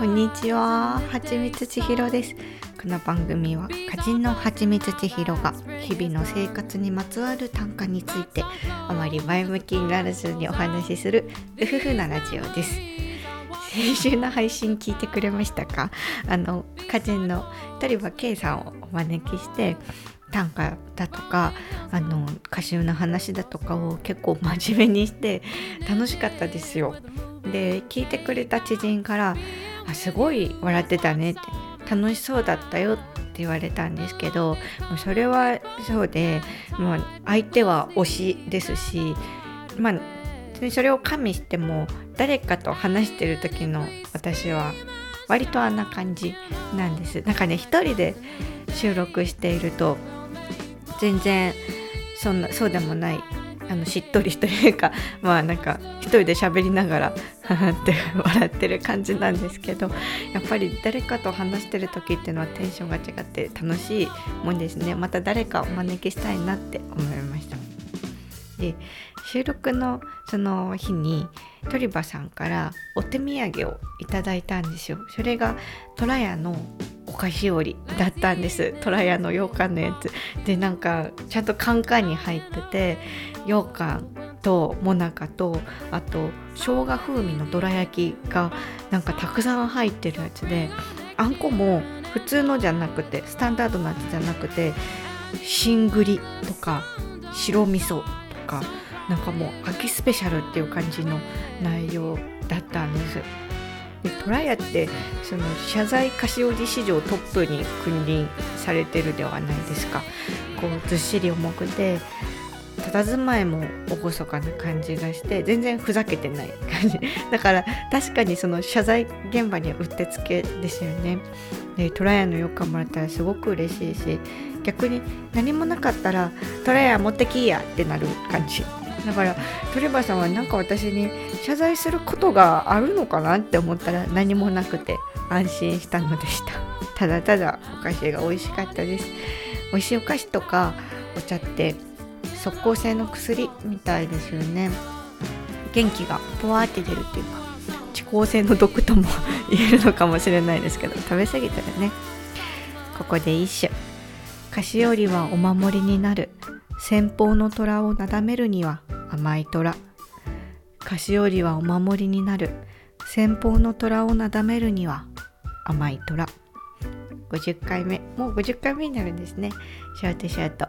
こんにちは、はちみつちひろです。この番組は歌人のはちみつちひろが日々の生活にまつわる短歌についてあまり前向きにならずにお話しするうふふなラジオです。先週の配信聞いてくれましたか？あの歌人の鳥羽圭さんをお招きして短歌だとかあの歌集の話だとかを結構真面目にして楽しかったですよ。で聞いてくれた知人から「あすごい笑ってたね」って「楽しそうだったよ」って言われたんですけどもうそれはそうで、まあ、相手は推しですしまあそれを加味しても誰かと話してる時の私は割とあんな感じなんです。なんかね一人で収録していると全然そんなそうでもないあのしっとりというか まあなんか一人で喋りながら って笑ってる感じなんですけどやっぱり誰かと話してる時っていうのはテンションが違って楽しいもんですね。また誰かお招きしたいなって思いました。で収録のその日に鳥羽さんからお手土産をいただいたんですよ。それが虎屋のお菓子折りだったんです。虎屋の羊羹のやつ。でなんかちゃんとカンカンに入ってて羊羹ともなかとあと生姜風味のどら焼きがなんかたくさん入ってるやつであんこも普通のじゃなくてスタンダードなやつじゃなくてしんぐりとか白味噌とかなんかもう秋スペシャルっていう感じの内容だったんです。でトラヤってその謝罪菓子折り史上トップに君臨されてるではないですかこうずっしり重くて佇まいも厳かな感じがして全然ふざけてない感じ。だから確かにその謝罪現場にはうってつけですよね。でトラヤのよくもらったらすごく嬉しいし逆に何もなかったらトラヤ持ってきやってなる感じ。だからトレバさんはなんか私に謝罪することがあるのかなって思ったら何もなくて安心したのでした。ただただお菓子が美味しかったです。美味しいお菓子とかお茶って即効性の薬みたいですよね。元気がポワーって出るっていうか遅効性の毒とも言えるのかもしれないですけど食べ過ぎたらね。ここで一首。菓子折りはお守りになる。先方の虎をなだめるには甘い虎。菓子折りはお守りになる。先方の虎をなだめるには甘い虎。50回目。もう50回目になるんですね。シャートシャート。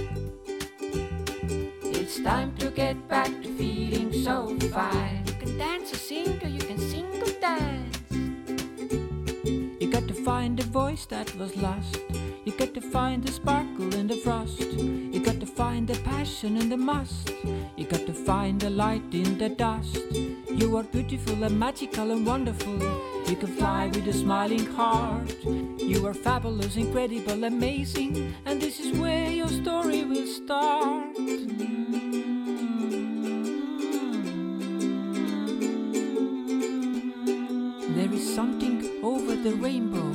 It's time to get back to feeling so fine. You can dance or sing, or you can sing or dance. You got to find the voice that was lost. You got to find the sparkle in the frost. You got to find the passion in the must. You got to find the light in the dust. You are beautiful and magical and wonderful. You can fly with a smiling heart. You are fabulous, incredible, amazing. And this is where your story will start. The rainbow.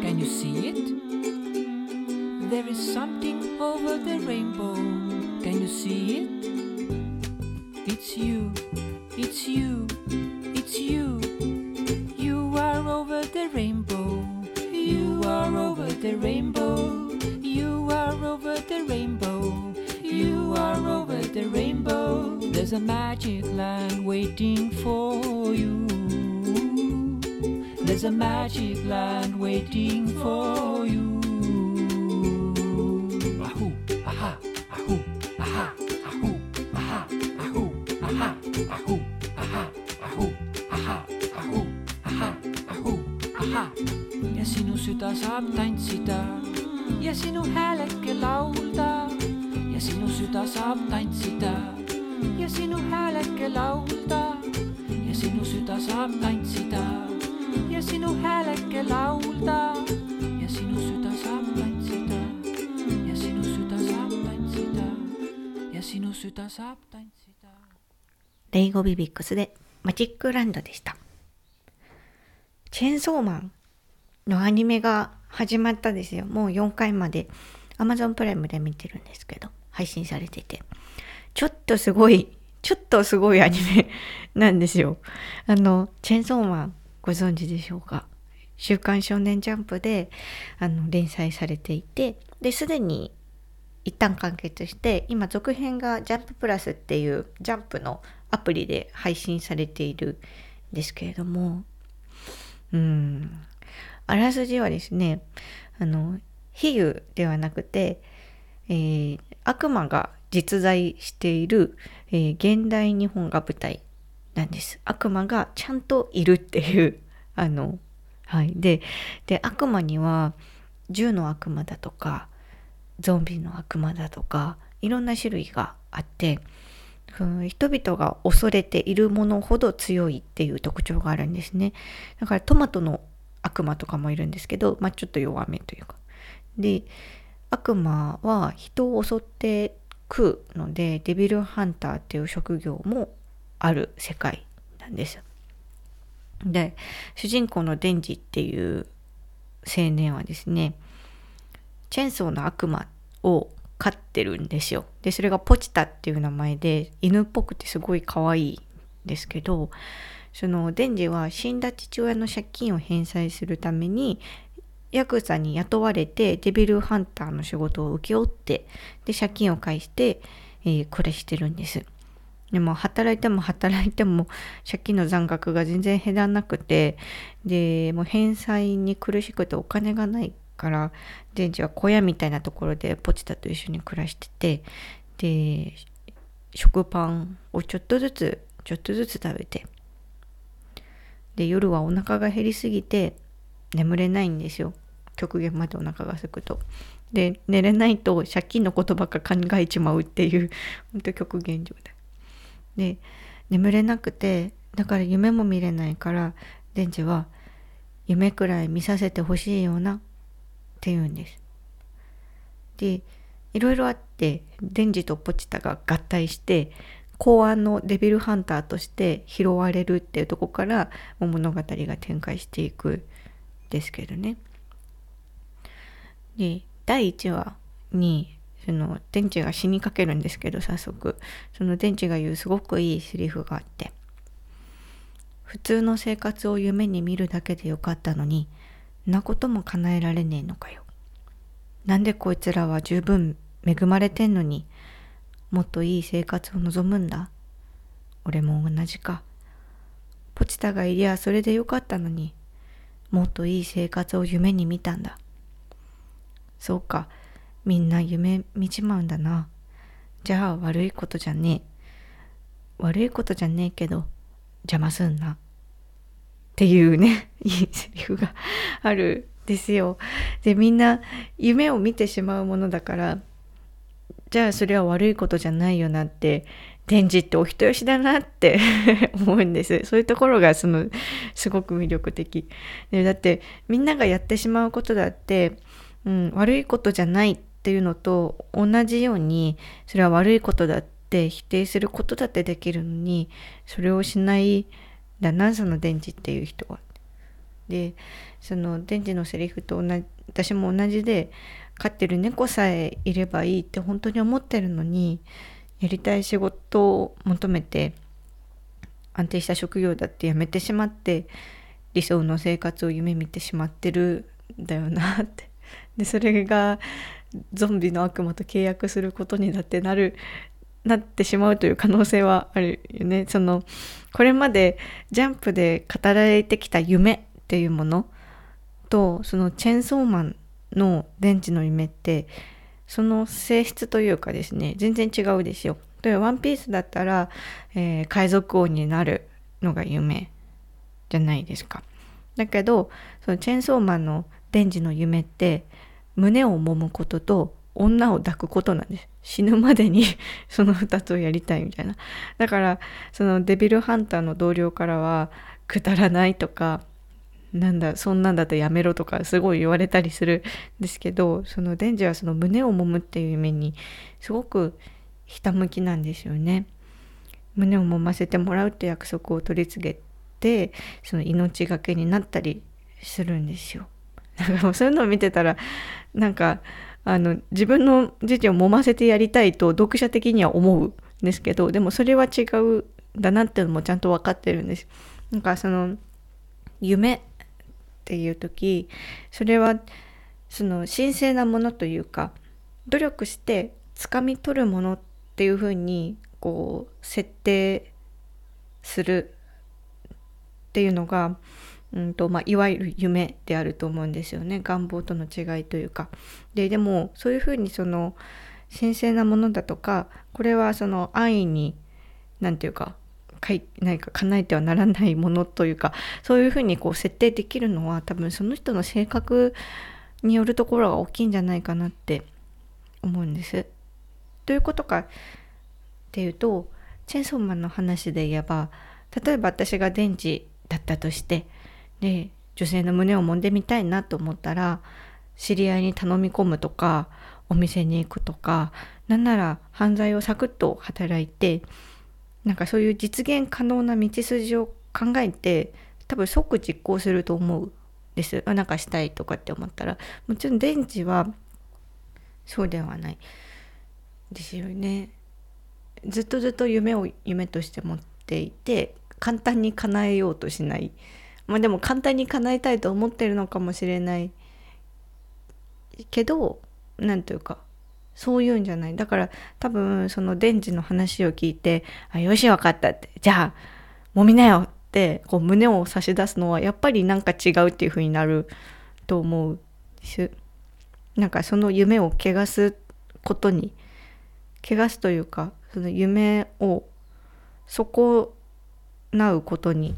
Can you see it? There is something over the rainbow. Can you see it? It's you, it's you, it's you. You are over the rainbow. You are over the rainbow. You are over the rainbow. You are over the rainbow. There's a magic land waiting for you. There's a magic land waiting for you. Ahoo, aha, ahoo, aha, ahoo, aha, ahoo, aha, ahoo, aha, ahoo, aha, ahoo, aha, ahoo, aha. ja sinu süda saab tantsida レイゴビビックスでマジックランドでした。チェーンソーマンのアニメが始まったですよ。もう4回まで Amazon プライムで見てるんですけど、配信されてて。ちょっとすごい、ちょっとすごいアニメなんですよ。あの、チェーンソーマンご存知でしょうか？週刊少年ジャンプであの連載されていて、で、すでに一旦完結して今続編がジャンププラスっていうジャンプのアプリで配信されているんですけれどもうん。あらすじはですねあの比喩ではなくて、えー悪魔が実在している、えー現代日本が舞台なんです。悪魔がちゃんといるっていうあのはい。でで悪魔には銃の悪魔だとかゾンビの悪魔だとかいろんな種類があってう人々が恐れているものほど強いっていう特徴があるんですね。だからトマトの悪魔とかもいるんですけど、まあ、ちょっと弱めというか。で悪魔は人を襲って食うのでデビルハンターっていう職業もある世界なんですで主人公のデンジっていう青年はですねチェンソーの悪魔を飼ってるんですよ。で、それがポチタっていう名前で、犬っぽくてすごい可愛いんですけど、そのデンジは死んだ父親の借金を返済するために、ヤクザに雇われてデビルハンターの仕事を請け負って、で、借金を返して、えー暮らしてるんです。でも働いても働いても借金の残額が全然減らなくてでもう返済に苦しくてお金がないからデンジは小屋みたいなところでポチタと一緒に暮らしててで食パンをちょっとずつちょっとずつ食べてで夜はお腹が減りすぎて眠れないんですよ極限までお腹が空くと。で寝れないと借金のことばっか考えちまうっていう 本当極限状態。で眠れなくてだから夢も見れないからデンジは夢くらい見させてほしいようなって言うんです。でいろいろあってデンジとポチタが合体して公安のデビルハンターとして拾われるっていうとこから物語が展開していくんですけどね。で第1話にそのデンチが死にかけるんですけど早速そのデンチが言うすごくいいセリフがあって普通の生活を夢に見るだけでよかったのになことも叶えられねえのかよ。なんでこいつらは十分恵まれてんのにもっといい生活を望むんだ？俺も同じか。ポチタがいりゃそれでよかったのにもっといい生活を夢に見たんだ。そうか。みんな夢見ちまうんだな。じゃあ悪いことじゃねえ。悪いことじゃねえけど邪魔すんな。っていうね いいセリフがあるんですよ。でみんな夢を見てしまうものだからじゃあそれは悪いことじゃないよなってデンジってお人よしだなって 思うんです。そういうところがそのすごく魅力的。でだってみんながやってしまうことだって、うん、悪いことじゃないっていうのと同じようにそれは悪いことだって否定することだってできるのにそれをしないだなそのデンジっていう人は。でそのデンジのセリフと同じ私も同じで飼ってる猫さえいればいいって本当に思ってるのにやりたい仕事を求めて安定した職業だって辞めてしまって理想の生活を夢見てしまってるんだよなって でそれがゾンビの悪魔と契約することになってなるなってしまうという可能性はあるよねそのこれまでジャンプで語られてきた夢っていうものとそのチェンソーマンの電池の夢ってその性質というかですね全然違うですよ。例えばワンピースだったら、えー海賊王になるのが夢じゃないですか。だけどそのチェンソーマンのデンジの夢って胸を揉むことと女を抱くことなんです死ぬまでに その2つをやりたいみたいなだからそのデビルハンターの同僚からはくだらないとかなんだそんなんだとやめろとかすごい言われたりするんですけどそのデンジはその胸を揉むっていう夢にすごくひたむきなんですよね。胸を揉ませてもらうって約束を取り次げてその命がけになったりするんですよ。だからもうそういうのを見てたらなんかあの自分の父を揉ませてやりたいと読者的には思うんですけどでもそれは違うんだなっていうのもちゃんと分かってるんです。なんかその夢っていう時それはその神聖なものというか努力して掴み取るものっていうふうにこう設定するっていうのが、うんとまあ、いわゆる夢であると思うんですよね願望との違いというか。ででもそういうふうにその神聖なものだとかこれはその安易に何て言うかかい何か叶えてはならないものというかそういうふうにこう設定できるのは多分その人の性格によるところが大きいんじゃないかなって思うんです。ということかっていうとチェンソーマンの話で言えば例えば私が電池だったとしてで女性の胸を揉んでみたいなと思ったら知り合いに頼み込むとかお店に行くとかなんなら犯罪をサクッと働いてなんかそういう実現可能な道筋を考えて多分即実行すると思うです。なんかしたいとかって思ったらもちろん電池はそうではないですよね。ずっとずっと夢を夢として持っていて簡単に叶えようとしない。まあでも簡単に叶えたいと思ってるのかもしれない。けど何というかそういうんじゃない。だから多分そのデンジの話を聞いて「あよし分かった」って「じゃあもみなよ」ってこう胸を差し出すのはやっぱりなんか違うっていう風になると思うしなんかその夢を汚すことに汚すというかその夢を損なうことに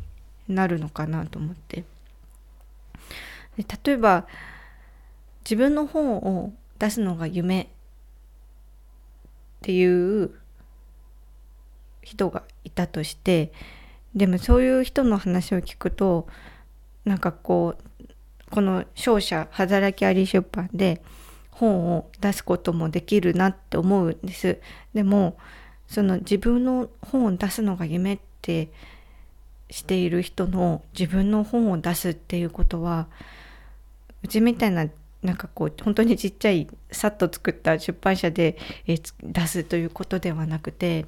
なるのかなと思ってで例えば自分の本を出すのが夢っていう人がいたとしてでもそういう人の話を聞くとなんかこうこの商社働きあり出版で本を出すこともできるなって思うんです。でもその自分の本を出すのが夢ってしている人の自分の本を出すっていうことはうちみたいななんかこう本当にちっちゃいさっと作った出版社で、え出すということではなくて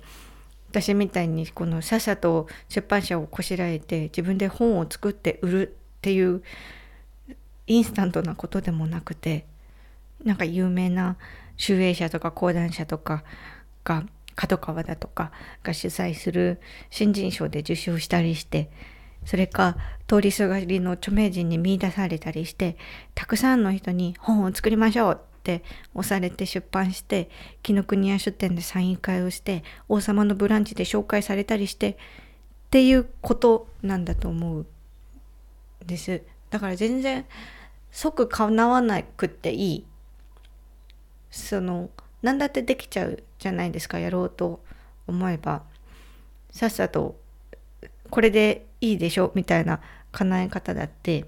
私みたいにこのさっさと出版社をこしらえて自分で本を作って売るっていうインスタントなことでもなくてなんか有名な集英社とか講談社とかが角川だとかが主催する新人賞で受賞したりしてそれか通りすがりの著名人に見出されたりしてたくさんの人に本を作りましょうって押されて出版して紀ノ国屋書店でサイン会をして王様のブランチで紹介されたりしてっていうことなんだと思うです。だから全然即叶わなくっていい。その何だってできちゃうじゃないですかやろうと思えばさっさとこれでいいでしょみたいな叶え方だって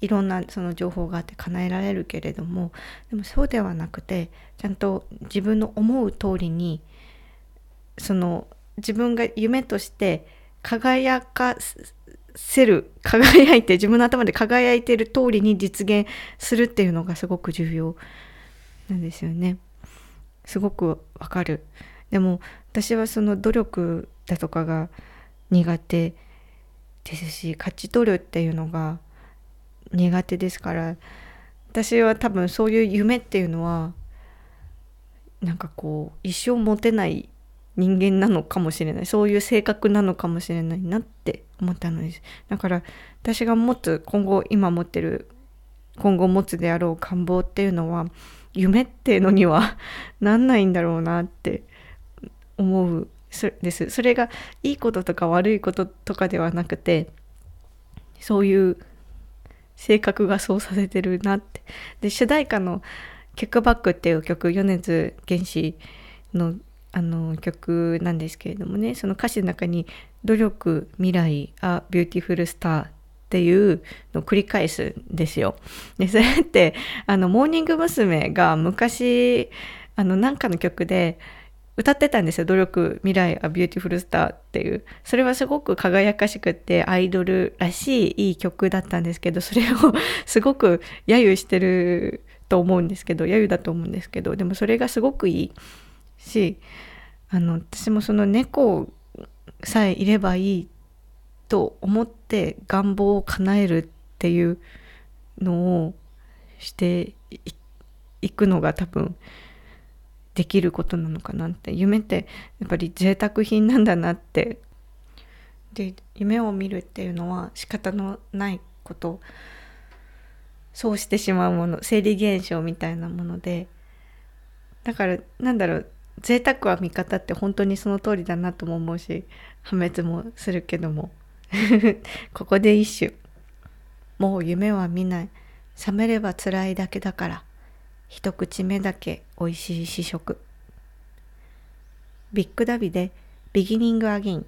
いろんなその情報があって叶えられるけれどもでもそうではなくてちゃんと自分の思う通りにその自分が夢として輝かせる輝いて自分の頭で輝いている通りに実現するっていうのがすごく重要なんですよね。すごくわかる。でも私はその努力だとかが苦手ですし勝ち取るっていうのが苦手ですから私は多分そういう夢っていうのはなんかこう一生持てない人間なのかもしれないそういう性格なのかもしれないなって思ったのですだから私が持つ今後今持ってる今後持つであろう願望っていうのは夢っていうのには なんないんだろうなって思う。です。それがいいこととか悪いこととかではなくてそういう性格がそうさせてるなって。で主題歌の「キックバック」っていう曲米津玄師のあの曲なんですけれどもねその歌詞の中に「努力未来 A BEAUTIFUL STAR」っていうのを繰り返すんですよ。でそれってあのモーニング娘。が昔あのなんかの曲で歌ってたんですよ「努力未来 A BEAUTIFUL STAR」っていうそれはすごく輝かしくってアイドルらしいいい曲だったんですけどそれをすごく揶揄してると思うんですけど揶揄だと思うんですけどでもそれがすごくいいしあの私もその猫さえいればいいっと思って願望を叶えるっていうのをしていくのが多分できることなのかなって。夢ってやっぱり贅沢品なんだなって。で夢を見るっていうのは仕方のないこと。そうしてしまうもの。生理現象みたいなもので。だからなんだろう。贅沢は味方って本当にその通りだなとも思うし破滅もするけども。ここで一首。もう夢は見ない。冷めれば辛いだけだから。一口目だけ美味しい試食。ビッグダビでビギニングアゲイン。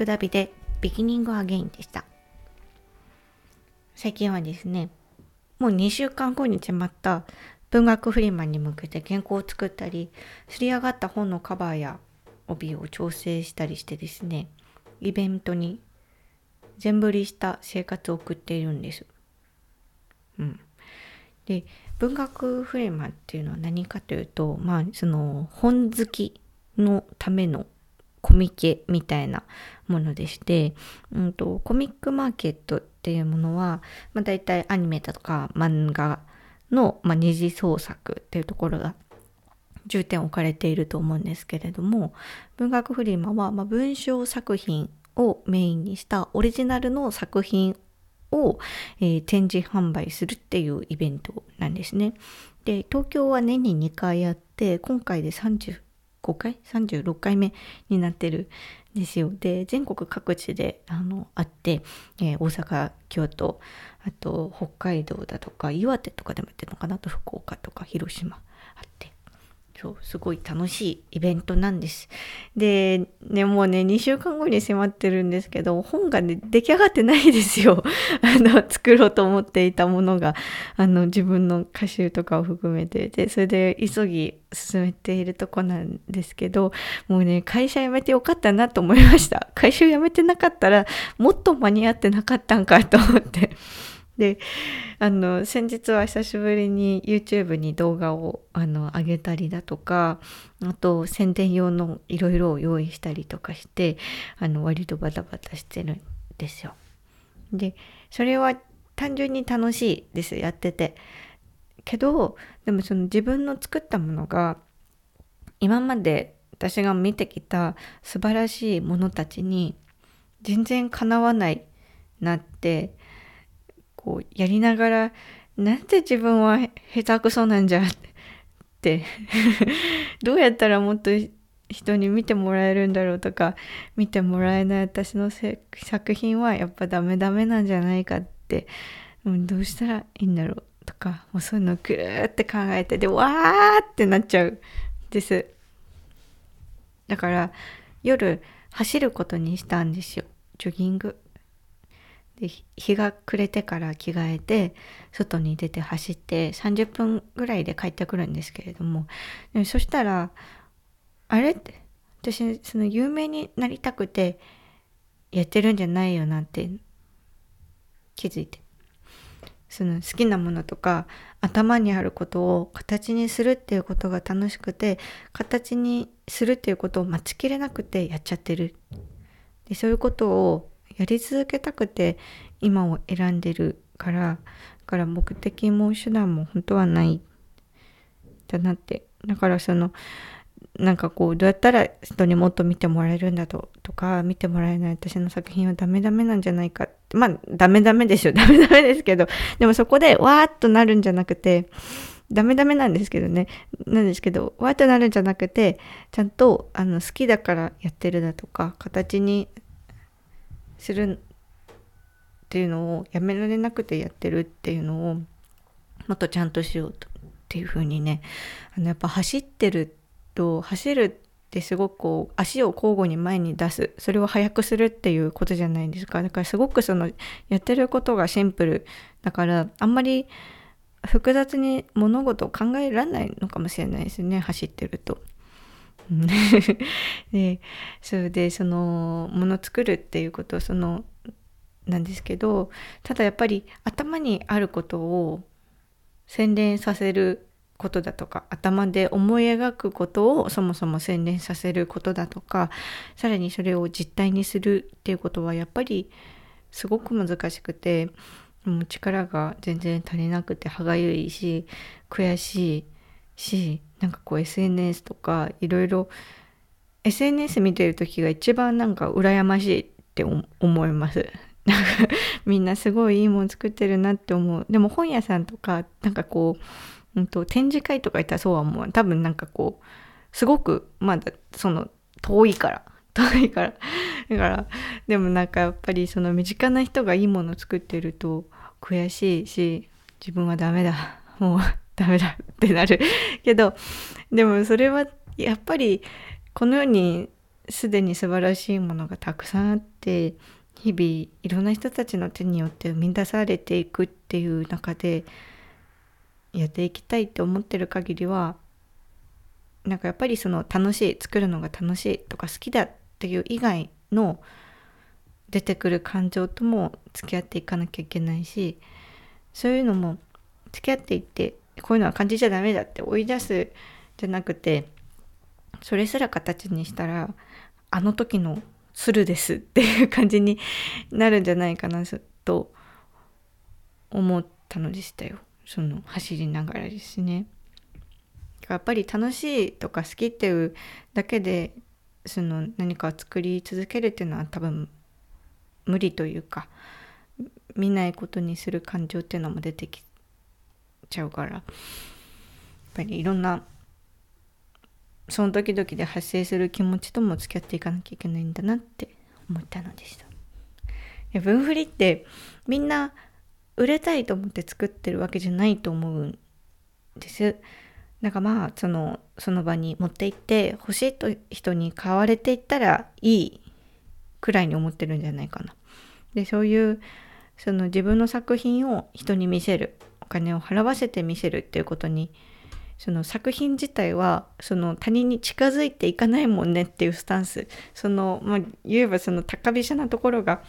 ビッグダビでビギニングアゲインでした。最近はですね、もう2週間後に迫った文学フリマに向けて原稿を作ったり、すり上がった本のカバーや帯を調整したりしてですね、イベントに全振りした生活を送っているんです。うん。で、文学フリマっていうのは何かというと、まあ、その本好きのためのコミケみたいなものでして、うんと、コミックマーケットっていうものは、まあ、大体アニメだとか漫画の、まあ、二次創作っていうところが重点を置かれていると思うんですけれども文学フリマは、まあ、文章作品をメインにしたオリジナルの作品を、えー展示販売するっていうイベントなんですね。で東京は年に2回やって今回で35回？36回目になってるんですよ。で全国各地であのあって、えー大阪京都あと北海道だとか岩手とかでもやってるのかな？と福岡とか広島あって。そうすごい楽しいイベントなんです。でねもうね2週間後に迫ってるんですけど本がね出来上がってないですよ。あの作ろうと思っていたものがあの自分の歌集とかを含めてでそれで急ぎ進めているとこなんですけどもうね会社辞めてよかったなと思いました。会社辞めてなかったらもっと間に合ってなかったんかと思って。であの先日は久しぶりに YouTube に動画をあの上げたりだとかあと宣伝用のいろいろを用意したりとかしてあの割とバタバタしてるんですよ。でそれは単純に楽しいですやってて。けどでもその自分の作ったものが今まで私が見てきた素晴らしいものたちに全然かなわないなってこうやりながらなんで自分は下手くそなんじゃって どうやったらもっと人に見てもらえるんだろうとか見てもらえない私の作品はやっぱダメダメなんじゃないかってうんどうしたらいいんだろうとかもうそういうのをぐーって考えてでわーってなっちゃうです。だから夜走ることにしたんですよ。ジョギング。で日が暮れてから着替えて外に出て走って30分ぐらいで帰ってくるんですけれども。でもそしたらあれって私その有名になりたくてやってるんじゃないよなって気づいて。その好きなものとか頭にあることを形にするっていうことが楽しくて形にするっていうことを待ちきれなくてやっちゃってる。でそういうことをやり続けたくて今を選んでるからだから目的も手段も本当はないだなって。だからそのなんかこうどうやったら人にもっと見てもらえるんだととか見てもらえない私の作品はダメダメなんじゃないかって。まあダメダメですよ。ダメダメですけどでもそこでわーっとなるんじゃなくてダメダメなんですけどね。なんですけどわーっとなるんじゃなくてちゃんとあの好きだからやってるだとか形にするっていうのをやめられなくてやってるっていうのをもっとちゃんとしようとっていう風にねあのやっぱ走ってると走るってすごくこう足を交互に前に出す。それを速くするっていうことじゃないですか。だからすごくそのやってることがシンプルだからあんまり複雑に物事を考えられないのかもしれないですね走ってると。でそれでそのもの作るっていうことそのなんですけどただやっぱり頭にあることを洗練させることだとか頭で思い描くことをそもそも洗練させることだとかさらにそれを実体にするっていうことはやっぱりすごく難しくてもう力が全然足りなくて歯がゆいし悔しいしなんかこう SNS とかいろいろ SNS 見てる時が一番なんか羨ましいって思います。なんかみんなすごいいいもの作ってるなって思う。でも本屋さんとかなんかこう、うん、と展示会とか行ったらそうは思う。多分なんかこうすごくまだその遠いから 遠いからだからでもなんかやっぱりその身近な人がいいもの作ってると悔しいし自分はダメだもうダメだってなるけどでもそれはやっぱりこの世にすでに素晴らしいものがたくさんあって日々いろんな人たちの手によって生み出されていくっていう中でやっていきたいって思ってる限りはなんかやっぱりその楽しい作るのが楽しいとか好きだっていう以外の出てくる感情とも付き合っていかなきゃいけないしそういうのも付き合っていってこういうのは感じちゃダメだって追い出すじゃなくてそれすら形にしたらあの時の鶴ですっていう感じになるんじゃないかなと思ったのでしたよその走りながらですね。やっぱり楽しいとか好きっていうだけでその何かを作り続けるっていうのは多分無理というか見ないことにする感情っていうのも出てきちゃうからやっぱりいろんなその時々で発生する気持ちとも付き合っていかなきゃいけないんだなって思ったのでした。分振りってみんな売れたいと思って作ってるわけじゃないと思うんです。なんかまあそのその場に持って行って欲しいと人に買われていったらいいくらいに思ってるんじゃないかな。でそういうその自分の作品を人に見せるお金を払わせて見せるっていうことにその作品自体はその他人に近づいていかないもんねっていうスタンス。そのまあ言えばその高飛車なところが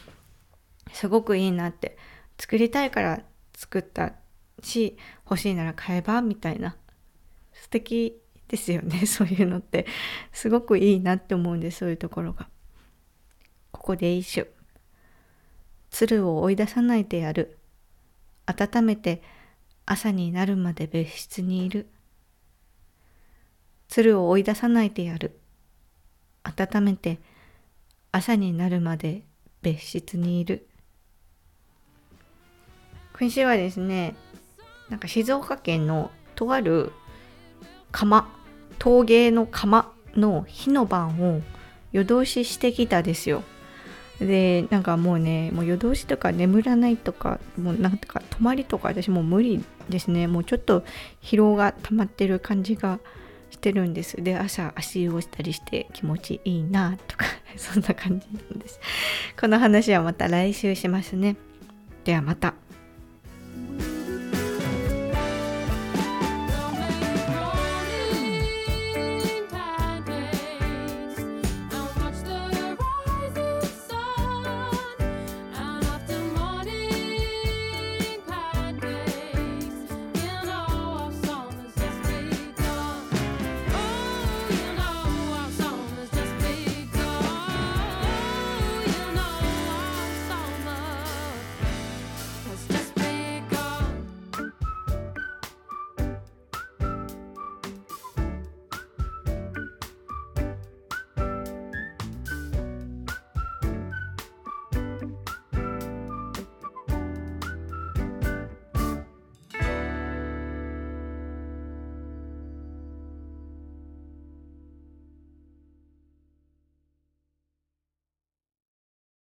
すごくいいなって作りたいから作ったし欲しいなら買えばみたいな。素敵ですよね。そういうのって。すごくいいなって思うんですそういうところが。ここで一首。鶴を追い出さないでやる。温めて朝になるまで別室にいる。鶴を追い出さないでやる。温めて朝になるまで別室にいる。今週はですねなんか静岡県のとある窯陶芸の窯の火の番を夜通ししてきたですよ。でなんかもうねもう夜通しとか眠らないとかもうなんとか泊まりとか私もう無理ですね。もうちょっと疲労が溜まってる感じがてるんです。で朝足湯をしたりして気持ちいいなとか そんな感じなんです。この話はまた来週しますね。ではまた。